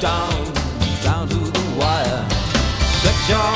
down, down to the wire. The your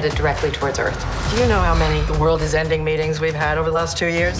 headed directly towards Earth. Do you know how many the world is ending meetings we've had over the last two years?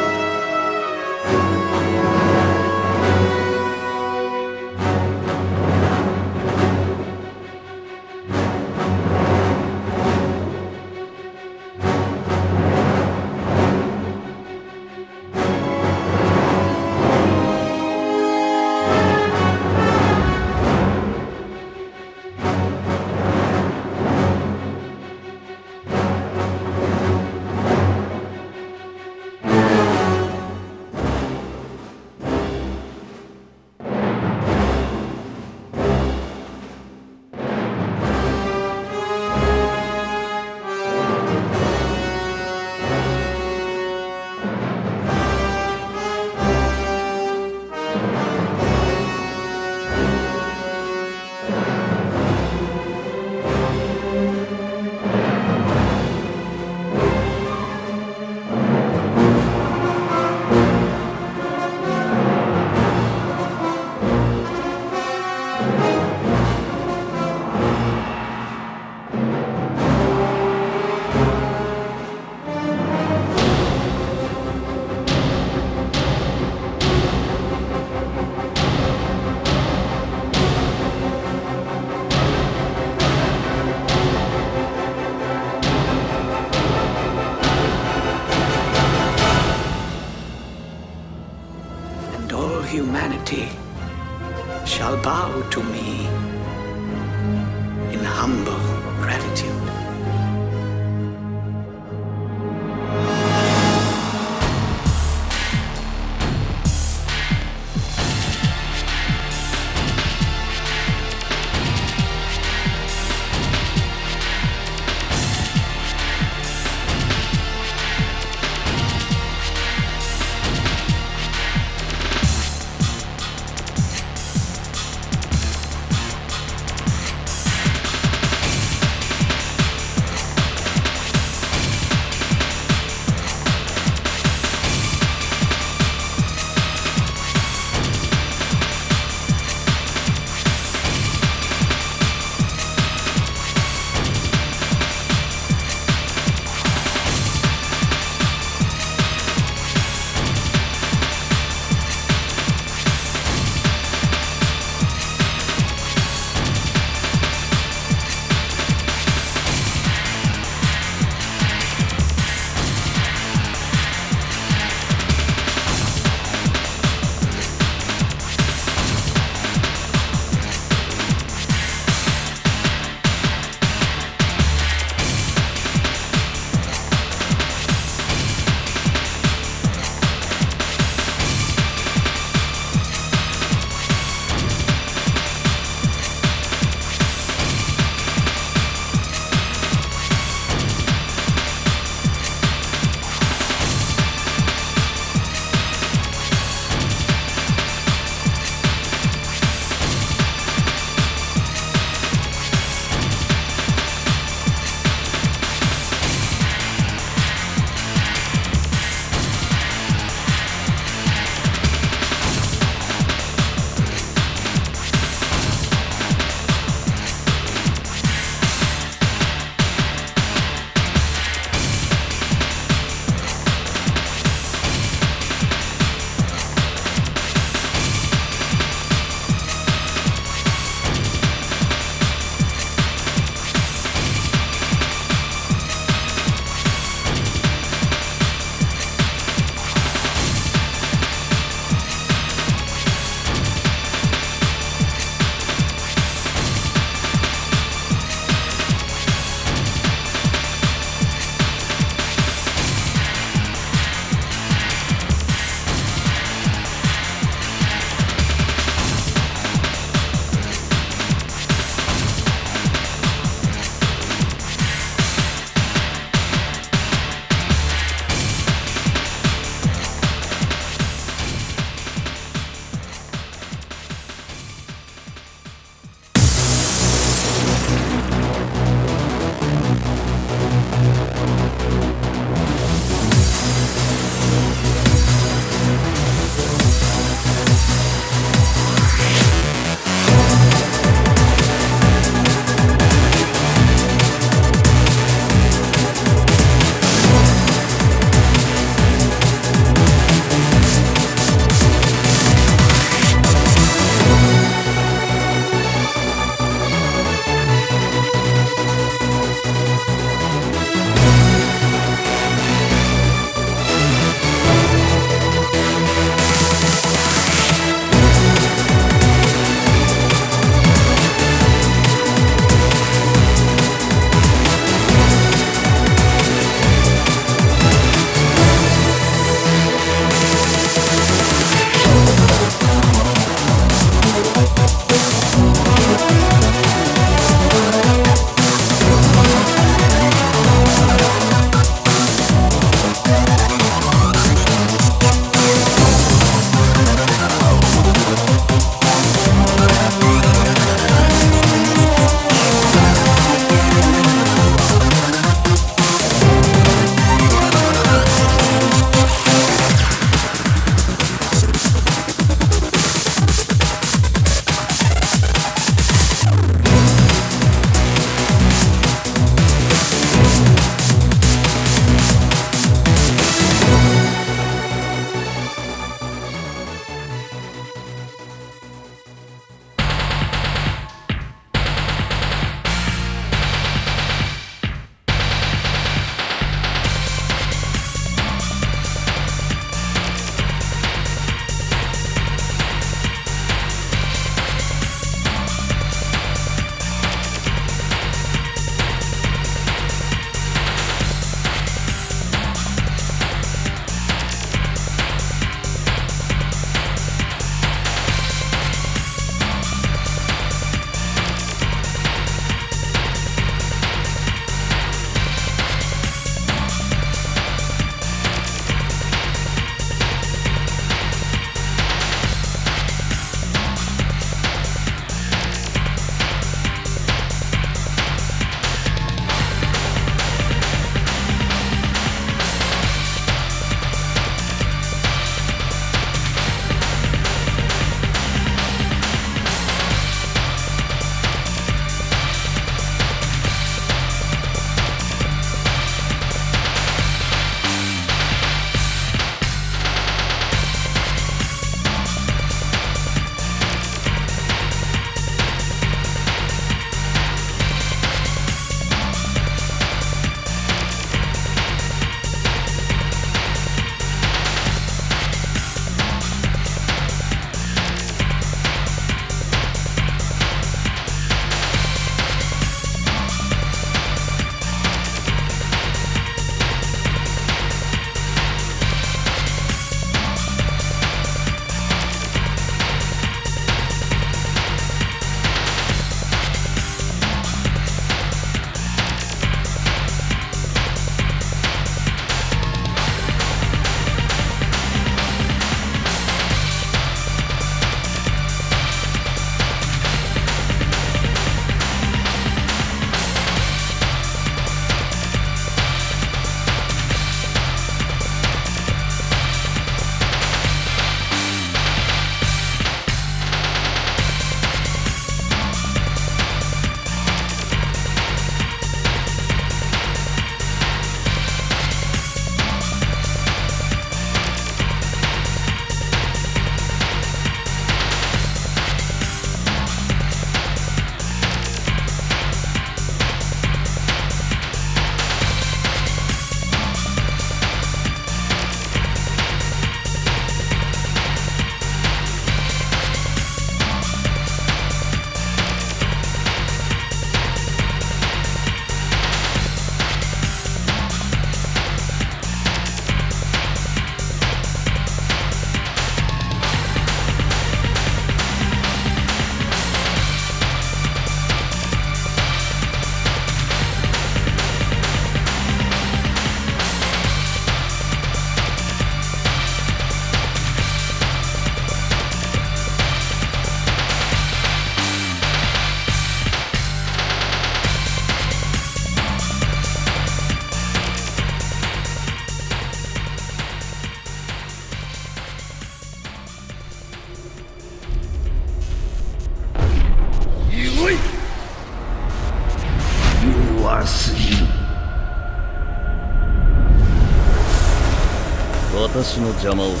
Dummel.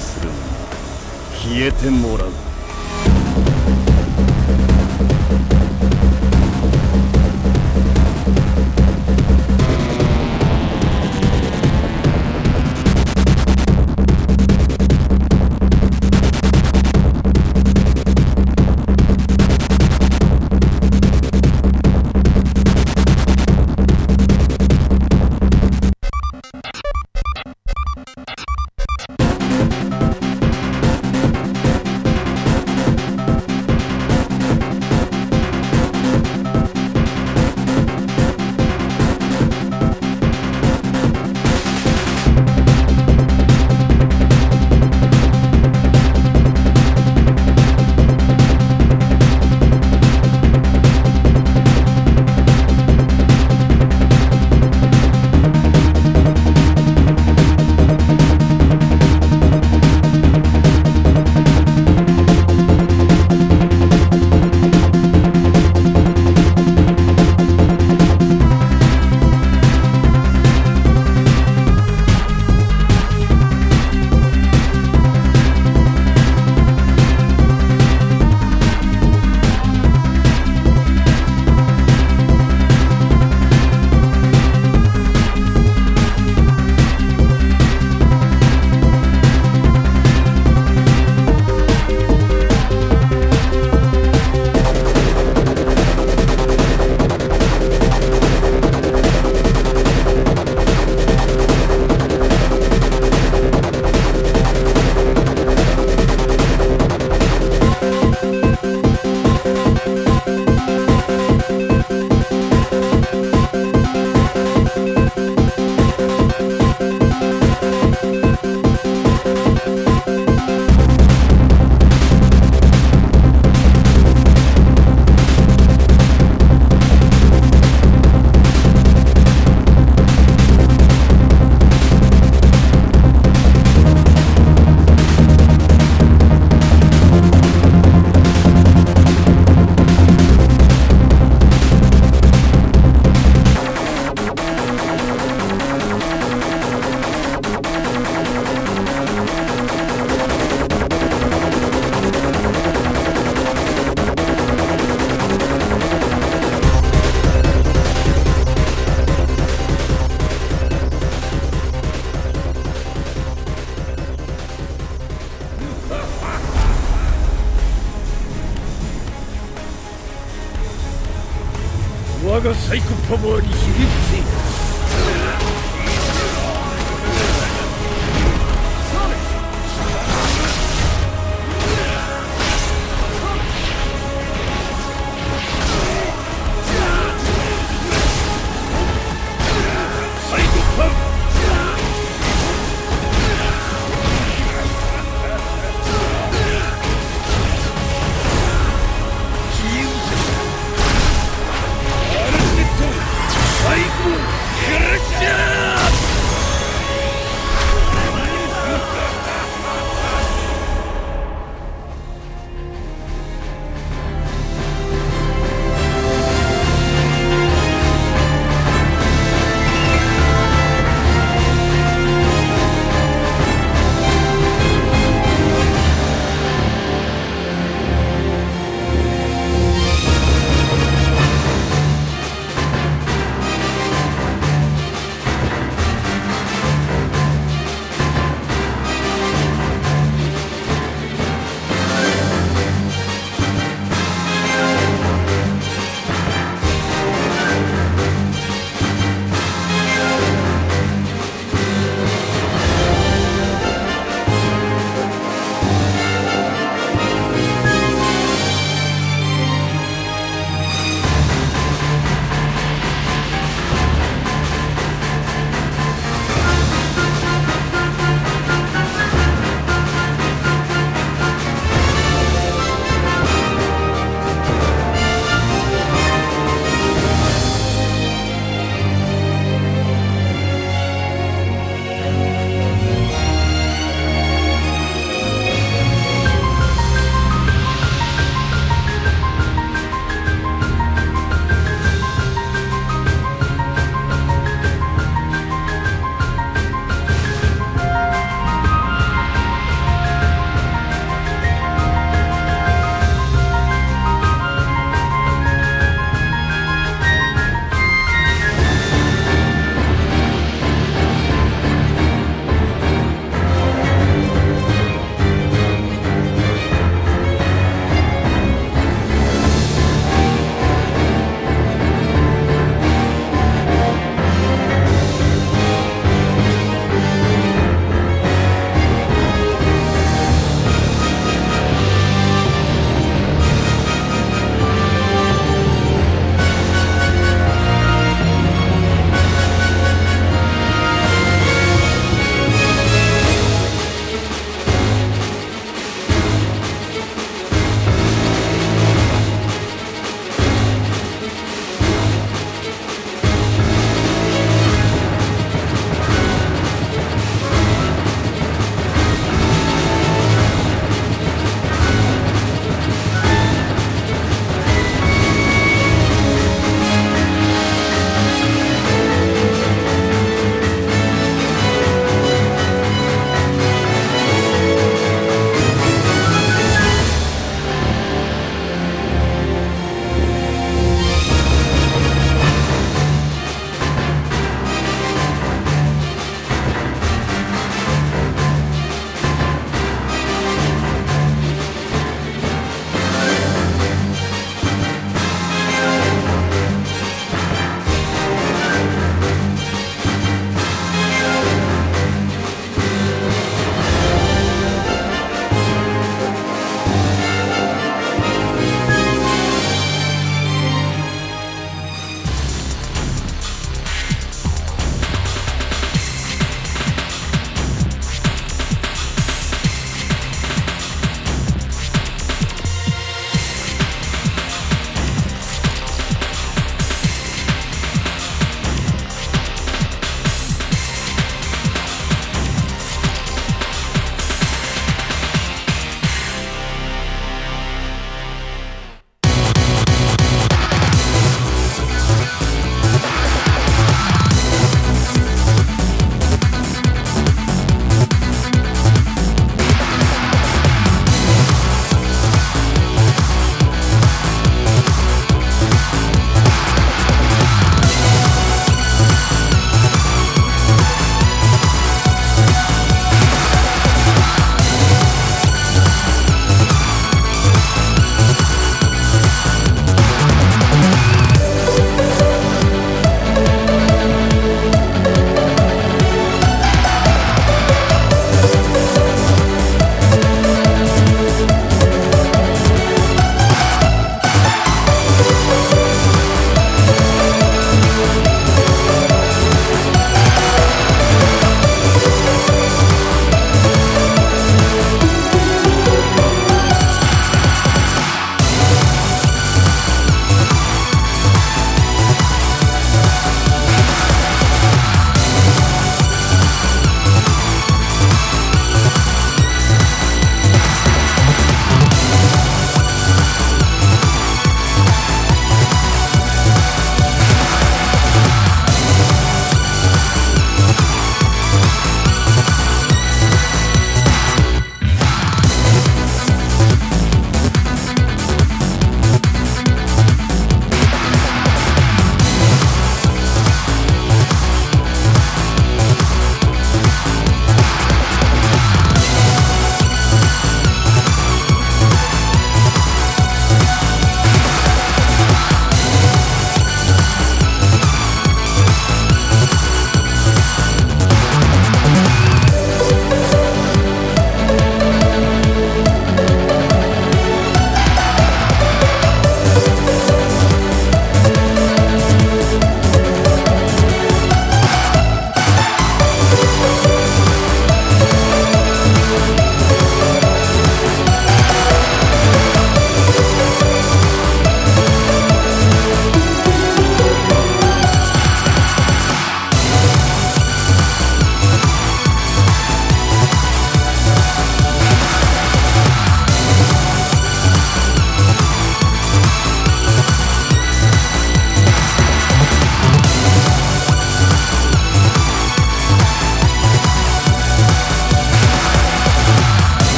サイコパワーに響く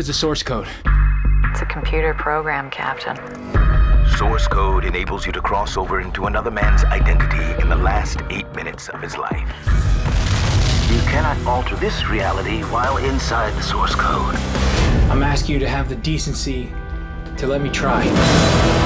What is the source code? It's a computer program, Captain. Source code enables you to cross over into another man's identity in the last eight minutes of his life. You cannot alter this reality while inside the source code. I'm asking you to have the decency to let me try.